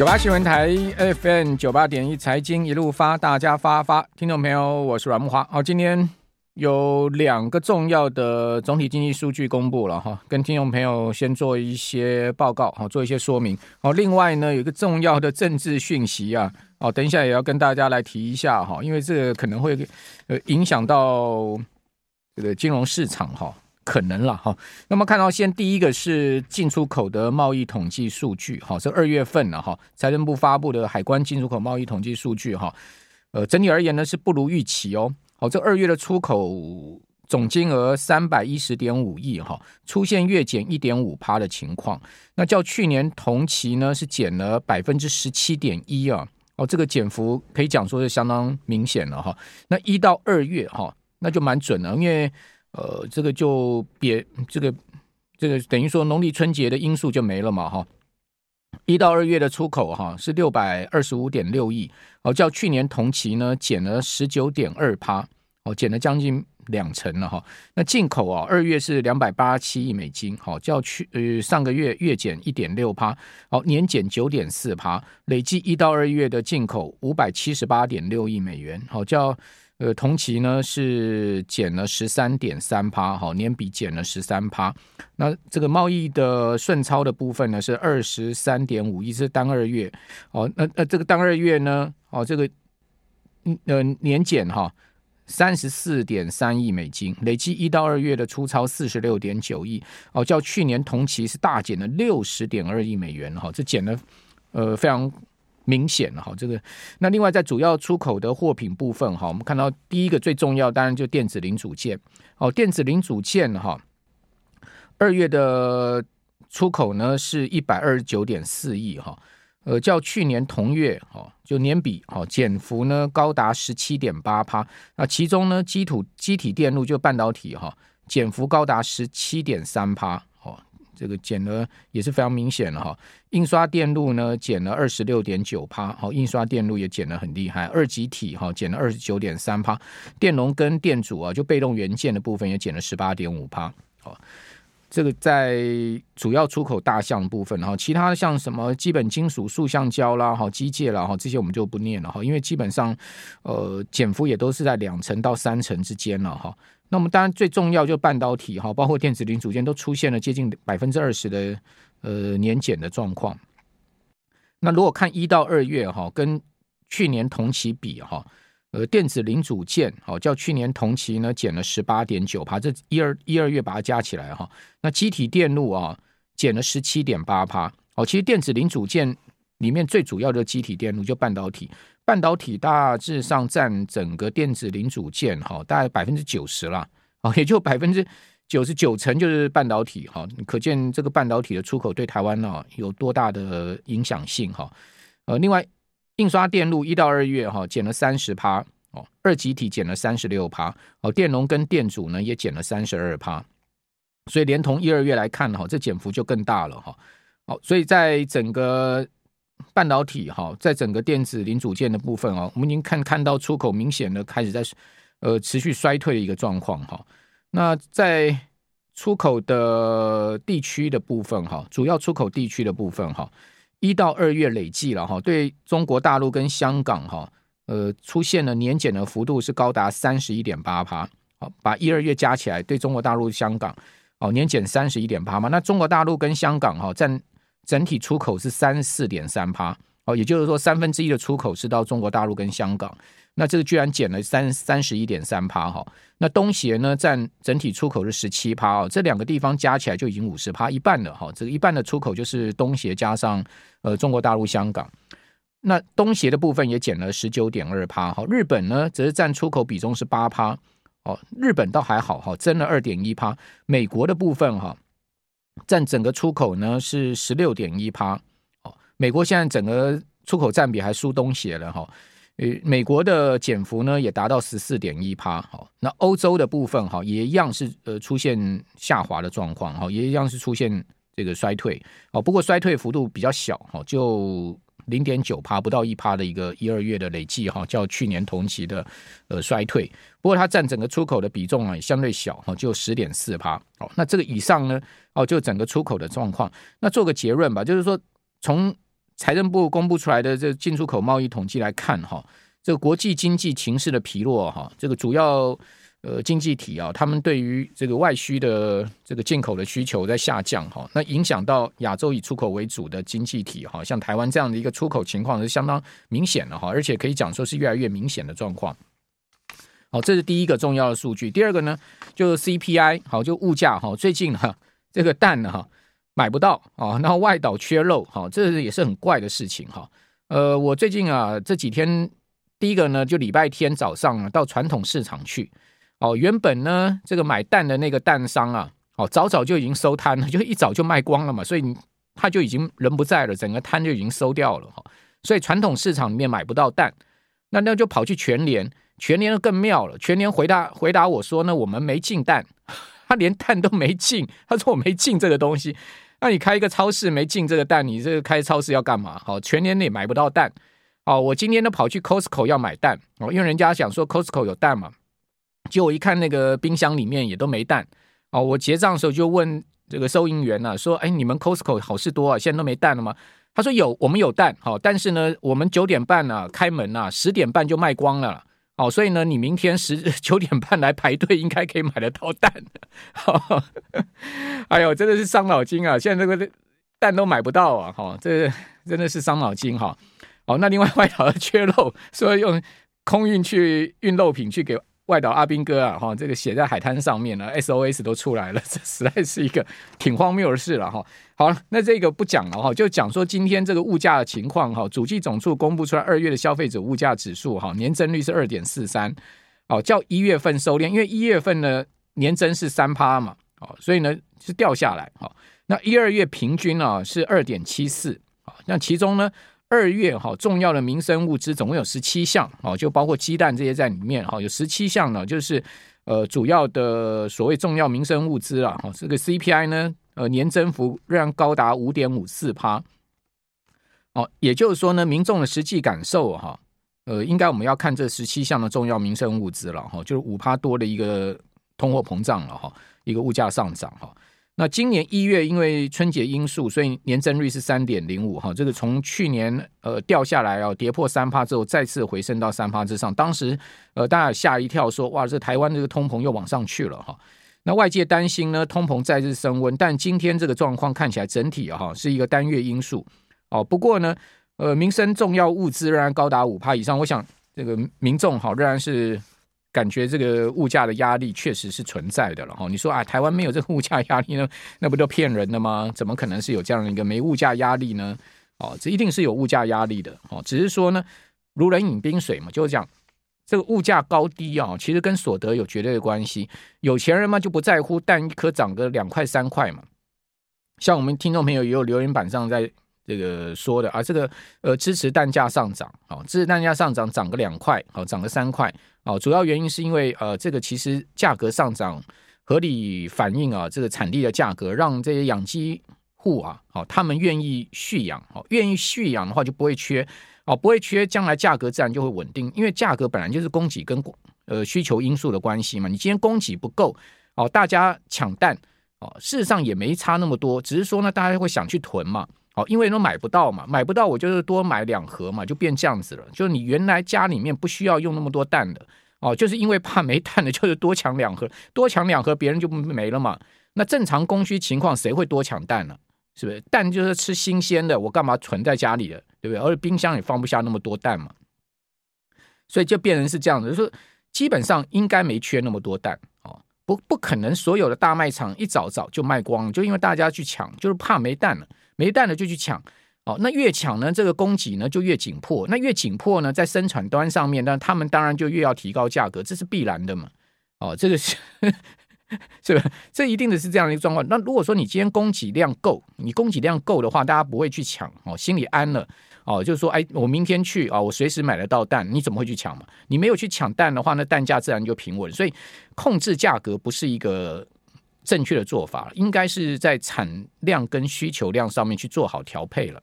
九八新闻台 FM 九八点一财经一路发，大家发发，听众朋友，我是阮木华。好，今天有两个重要的总体经济数据公布了哈，跟听众朋友先做一些报告，好，做一些说明。好，另外呢，有一个重要的政治讯息啊，哦，等一下也要跟大家来提一下哈，因为这个可能会呃影响到这个金融市场哈。可能了哈，那么看到先第一个是进出口的贸易统计数据哈，是二月份了哈，财政部发布的海关进出口贸易统计数据哈，呃，整体而言呢是不如预期哦，好，这二月的出口总金额三百一十点五亿哈，出现月减一点五趴的情况，那较去年同期呢是减了百分之十七点一啊，哦，这个减幅可以讲说是相当明显了哈，那一到二月哈，那就蛮准了，因为。呃，这个就别这个这个等于说农历春节的因素就没了嘛哈。一到二月的出口哈是六百二十五点六亿，哦，较去年同期呢减了十九点二趴，哦，减了将近两成了哈。那进口啊，二月是两百八十七亿美金，好，较去呃上个月月减一点六趴，好，年减九点四趴，累计一到二月的进口五百七十八点六亿美元，好，较。呃，同期呢是减了十三点三趴，好，年比减了十三趴。那这个贸易的顺超的部分呢是二十三点五亿，是单二月。哦，那那这个单二月呢，哦，这个嗯呃年减哈三十四点三亿美金，累计一到二月的出超四十六点九亿，哦，较去年同期是大减了六十点二亿美元，哈，这减了呃非常。明显哈，这个。那另外在主要出口的货品部分哈，我们看到第一个最重要当然就电子零组件。哦，电子零组件哈，二月的出口呢是一百二十九点四亿哈，呃，较去年同月哈就年比哈减幅呢高达十七点八趴，那其中呢基础基体电路就半导体哈减幅高达十七点三趴。这个减了也是非常明显了哈，印刷电路呢减了二十六点九趴，好，印刷电路也减了很厉害，二极体哈减了二十九点三趴，电容跟电阻啊就被动元件的部分也减了十八点五趴，好，这个在主要出口大项部分哈，其他像什么基本金属、塑橡胶啦、哈机械啦哈这些我们就不念了哈，因为基本上呃减幅也都是在两成到三成之间了哈。那么当然最重要就半导体哈，包括电子零组件都出现了接近百分之二十的呃年减的状况。那如果看一到二月哈，跟去年同期比哈，呃电子零组件好较去年同期呢减了十八点九趴，这一二一二月把它加起来哈，那机体电路啊减了十七点八趴。哦，其实电子零组件里面最主要的机体电路就半导体。半导体大致上占整个电子零组件哈，大概百分之九十了，啊，也就百分之九十九成就是半导体哈，可见这个半导体的出口对台湾呢有多大的影响性哈。呃，另外印刷电路一到二月哈减了三十趴哦，二极体减了三十六趴哦，电容跟电阻呢也减了三十二趴，所以连同一二月来看哈，这减幅就更大了哈。好，所以在整个。半导体哈，在整个电子零组件的部分哦，我们已经看看到出口明显的开始在呃持续衰退的一个状况哈。那在出口的地区的部分哈，主要出口地区的部分哈，一到二月累计了哈，对中国大陆跟香港哈，呃出现了年减的幅度是高达三十一点八趴。好，把一二月加起来，对中国大陆、香港哦年减三十一点八嘛。那中国大陆跟香港哈占。整体出口是三四点三趴，哦，也就是说三分之一的出口是到中国大陆跟香港，那这个居然减了三三十一点三趴哈。那东协呢占整体出口是十七趴哦，这两个地方加起来就已经五十趴，一半了哈。这个一半的出口就是东协加上呃中国大陆、香港。那东协的部分也减了十九点二趴哈。日本呢则是占出口比重是八趴哦，日本倒还好哈，增了二点一趴。美国的部分哈。占整个出口呢是十六点一趴，哦，美国现在整个出口占比还输东协了哈，呃，美国的减幅呢也达到十四点一趴，好，那欧洲的部分哈也一样是呃出现下滑的状况，哈，也一样是出现这个衰退，哦，不过衰退幅度比较小，哈，就。零点九趴，不到一趴的一个一二月的累计哈，较去年同期的呃衰退。不过它占整个出口的比重啊，相对小哈，就十点四趴。哦，那这个以上呢，哦，就整个出口的状况。那做个结论吧，就是说从财政部公布出来的这进出口贸易统计来看哈，这个国际经济情势的疲弱哈，这个主要呃经济体啊，他们对于这个外需的这个进口的需求在下降哈，那影响到亚洲以出口为主的经济体哈，像台湾这样的一个出口情况是相当明显的哈，而且可以讲说是越来越明显的状况。好，这是第一个重要的数据。第二个呢，就是 CPI，好，就物价哈，最近哈这个蛋呢哈买不到啊，然后外岛缺肉，哈，这也是很怪的事情哈。呃，我最近啊这几天，第一个呢就礼拜天早上啊到传统市场去，哦，原本呢这个买蛋的那个蛋商啊，哦早早就已经收摊了，就一早就卖光了嘛，所以他就已经人不在了，整个摊就已经收掉了哈。所以传统市场里面买不到蛋，那那就跑去全联。全联更妙了，全联回答回答我说呢，我们没进蛋，他连蛋都没进，他说我没进这个东西。那你开一个超市没进这个蛋，你这个开超市要干嘛？好，全联也买不到蛋。哦，我今天都跑去 Costco 要买蛋哦，因为人家想说 Costco 有蛋嘛。结果我一看那个冰箱里面也都没蛋。哦，我结账的时候就问这个收银员呢、说，哎，你们 Costco 好事多啊，现在都没蛋了吗？他说有，我们有蛋，好，但是呢，我们九点半呢、开门啊，十点半就卖光了。哦，所以呢，你明天十 九点半来排队，应该可以买得到蛋。哦、哎呦，真的是伤脑筋啊！现在这个蛋都买不到啊！哈、哦，这真的是伤脑筋哈。哦，那另外外岛的缺肉，说用空运去运肉品去给。外岛阿兵哥啊，哈，这个写在海滩上面了，SOS 都出来了，这实在是一个挺荒谬的事了哈。好，那这个不讲了哈，就讲说今天这个物价的情况哈。主计总处公布出来二月的消费者物价指数哈，年增率是二点四三，哦，较一月份收敛，因为一月份呢年增是三趴嘛，哦，所以呢是掉下来哈。那一二月平均啊是二点七四，啊，那其中呢。二月哈，重要的民生物资总共有十七项哦，就包括鸡蛋这些在里面哈，有十七项呢，就是呃主要的所谓重要民生物资啊哈，这个 CPI 呢呃年增幅仍然高达五点五四趴，哦，也就是说呢，民众的实际感受哈，呃，应该我们要看这十七项的重要民生物资了哈，就是五趴多的一个通货膨胀了哈，一个物价上涨哈。那今年一月，因为春节因素，所以年增率是三点零五哈，这个从去年呃掉下来啊，跌破三趴之后，再次回升到三趴之上。当时呃大家吓一跳说，哇，这台湾这个通膨又往上去了哈。那外界担心呢，通膨再次升温，但今天这个状况看起来整体哈是一个单月因素哦。不过呢，呃，民生重要物资仍然高达五趴以上，我想这个民众好仍然是。感觉这个物价的压力确实是存在的了哈。你说啊，台湾没有这个物价压力呢，那不都骗人的吗？怎么可能是有这样的一个没物价压力呢？哦，这一定是有物价压力的哦。只是说呢，如人饮冰水嘛，就是讲这个物价高低啊，其实跟所得有绝对的关系。有钱人嘛就不在乎蛋一颗涨个两块三块嘛。像我们听众朋友也有留言板上在。这个说的啊，这个呃支持蛋价上涨，哦，支持蛋价上涨涨个两块，哦，涨个三块，哦，主要原因是因为呃这个其实价格上涨合理反映啊这个产地的价格，让这些养鸡户啊，哦，他们愿意续养，哦，愿意续养的话就不会缺，哦，不会缺，将来价格自然就会稳定，因为价格本来就是供给跟呃需求因素的关系嘛，你今天供给不够，哦，大家抢蛋，哦，事实上也没差那么多，只是说呢，大家会想去囤嘛。因为都买不到嘛，买不到我就是多买两盒嘛，就变这样子了。就是你原来家里面不需要用那么多蛋的，哦，就是因为怕没蛋的，就是多抢两盒，多抢两盒别人就没了嘛。那正常供需情况，谁会多抢蛋呢？是不是？蛋就是吃新鲜的，我干嘛存在家里的，对不对？而且冰箱也放不下那么多蛋嘛，所以就变成是这样子，就是基本上应该没缺那么多蛋哦，不不可能所有的大卖场一早早就卖光，就因为大家去抢，就是怕没蛋了。没蛋了就去抢，哦，那越抢呢，这个供给呢就越紧迫，那越紧迫呢，在生产端上面，那他们当然就越要提高价格，这是必然的嘛，哦，这个是 是吧？这一定的是这样的一个状况。那如果说你今天供给量够，你供给量够的话，大家不会去抢，哦，心里安了，哦，就是说，哎，我明天去啊，我随时买得到蛋，你怎么会去抢嘛？你没有去抢蛋的话，那蛋价自然就平稳。所以控制价格不是一个。正确的做法应该是在产量跟需求量上面去做好调配了。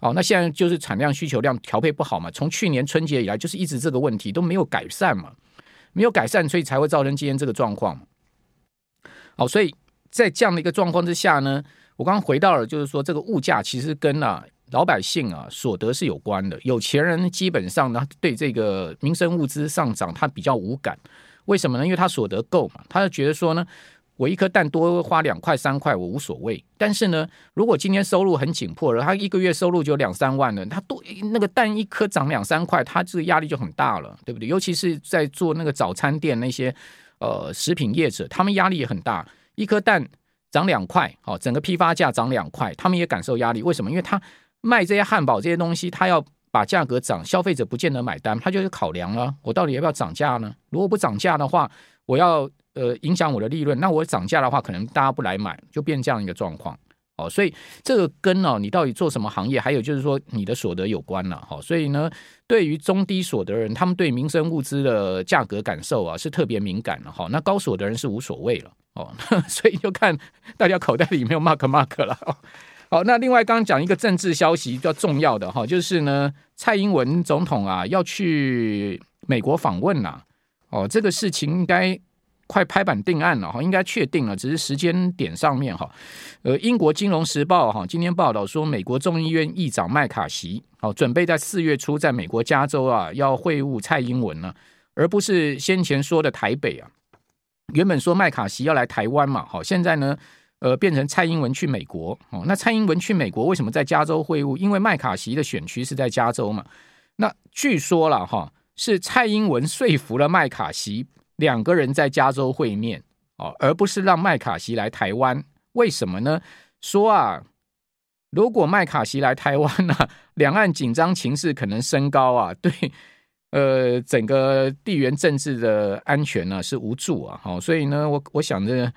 哦，那现在就是产量需求量调配不好嘛？从去年春节以来就是一直这个问题都没有改善嘛，没有改善，所以才会造成今天这个状况。好，所以在这样的一个状况之下呢，我刚刚回到了，就是说这个物价其实跟啊老百姓啊所得是有关的，有钱人基本上呢对这个民生物资上涨他比较无感，为什么呢？因为他所得够嘛，他就觉得说呢。我一颗蛋多花两块三块，我无所谓。但是呢，如果今天收入很紧迫了，他一个月收入就两三万了，他多那个蛋一颗涨两三块，他这个压力就很大了，对不对？尤其是在做那个早餐店那些呃食品业者，他们压力也很大。一颗蛋涨两块，好，整个批发价涨两块，他们也感受压力。为什么？因为他卖这些汉堡这些东西，他要把价格涨，消费者不见得买单，他就是考量了，我到底要不要涨价呢？如果不涨价的话，我要。呃，影响我的利润，那我涨价的话，可能大家不来买，就变这样一个状况。哦，所以这个跟哦，你到底做什么行业，还有就是说你的所得有关了。哈，所以呢，对于中低所得人，他们对民生物资的价格感受啊，是特别敏感的。哈，那高所得人是无所谓了。哦，所以就看大家口袋里有没有 mark mark 了哦。好，那另外刚刚讲一个政治消息比较重要的哈，就是呢，蔡英文总统啊要去美国访问呐。哦，这个事情应该。快拍板定案了哈，应该确定了，只是时间点上面哈。呃，英国金融时报哈今天报道说，美国众议院议长麦卡锡好准备在四月初在美国加州啊要会晤蔡英文呢，而不是先前说的台北啊。原本说麦卡锡要来台湾嘛，好，现在呢呃变成蔡英文去美国哦。那蔡英文去美国为什么在加州会晤？因为麦卡锡的选区是在加州嘛。那据说了哈，是蔡英文说服了麦卡锡。两个人在加州会面哦，而不是让麦卡锡来台湾，为什么呢？说啊，如果麦卡锡来台湾呢、两岸紧张情势可能升高啊，对，呃，整个地缘政治的安全呢、啊、是无助啊，好，所以呢，我我想着，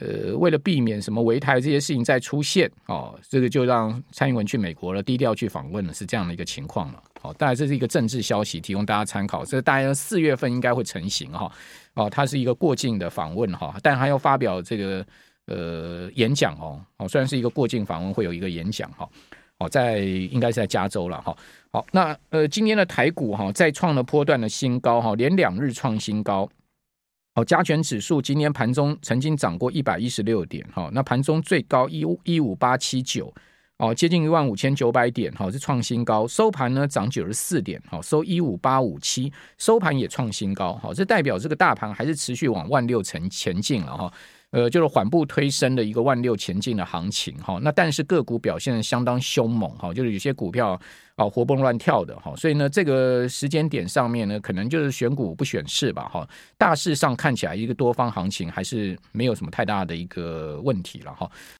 呃，为了避免什么围台这些事情再出现哦，这个就让蔡英文去美国了，低调去访问了，是这样的一个情况了。好，当然这是一个政治消息，提供大家参考。这大概四月份应该会成型哈。哦，它是一个过境的访问哈，但还要发表这个呃演讲哦。哦，虽然是一个过境访问，会有一个演讲哈。哦，在应该是在加州了哈。好，那呃今天的台股哈再创了波段的新高哈，连两日创新高。好，加权指数今天盘中曾经涨过一百一十六点哈，那盘中最高一五一五八七九。哦，接近一万五千九百点，哈，是创新高。收盘呢，涨九十四点，好，收一五八五七，收盘也创新高，好，这代表这个大盘还是持续往万六成前进了，哈。呃，就是缓步推升的一个万六前进的行情哈，那但是个股表现相当凶猛哈，就是有些股票啊活蹦乱跳的哈，所以呢，这个时间点上面呢，可能就是选股不选市吧哈。大势上看起来一个多方行情还是没有什么太大的一个问题了哈。